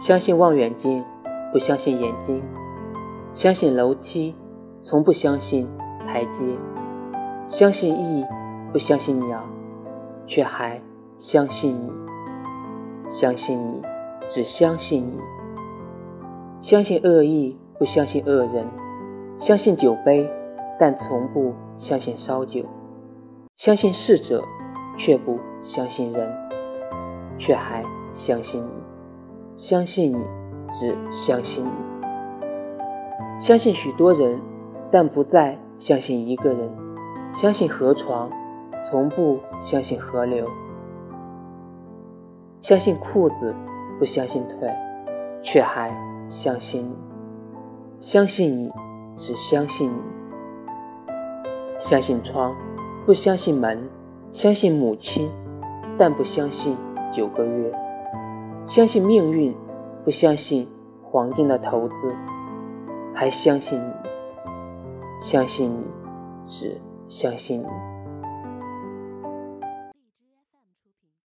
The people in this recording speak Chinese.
相信望远镜，不相信眼睛；相信楼梯，从不相信台阶；相信翼，不相信鸟，却还相信你。相信你，只相信你。相信恶意，不相信恶人；相信酒杯，但从不相信烧酒；相信逝者，却不相信人，却还相信你。相信你，只相信你。相信许多人，但不再相信一个人；相信河床，从不相信河流；相信裤子，不相信腿，却还。相信你，相信你，只相信你。相信窗，不相信门；相信母亲，但不相信九个月；相信命运，不相信黄金的投资，还相信你。相信你，只相信你。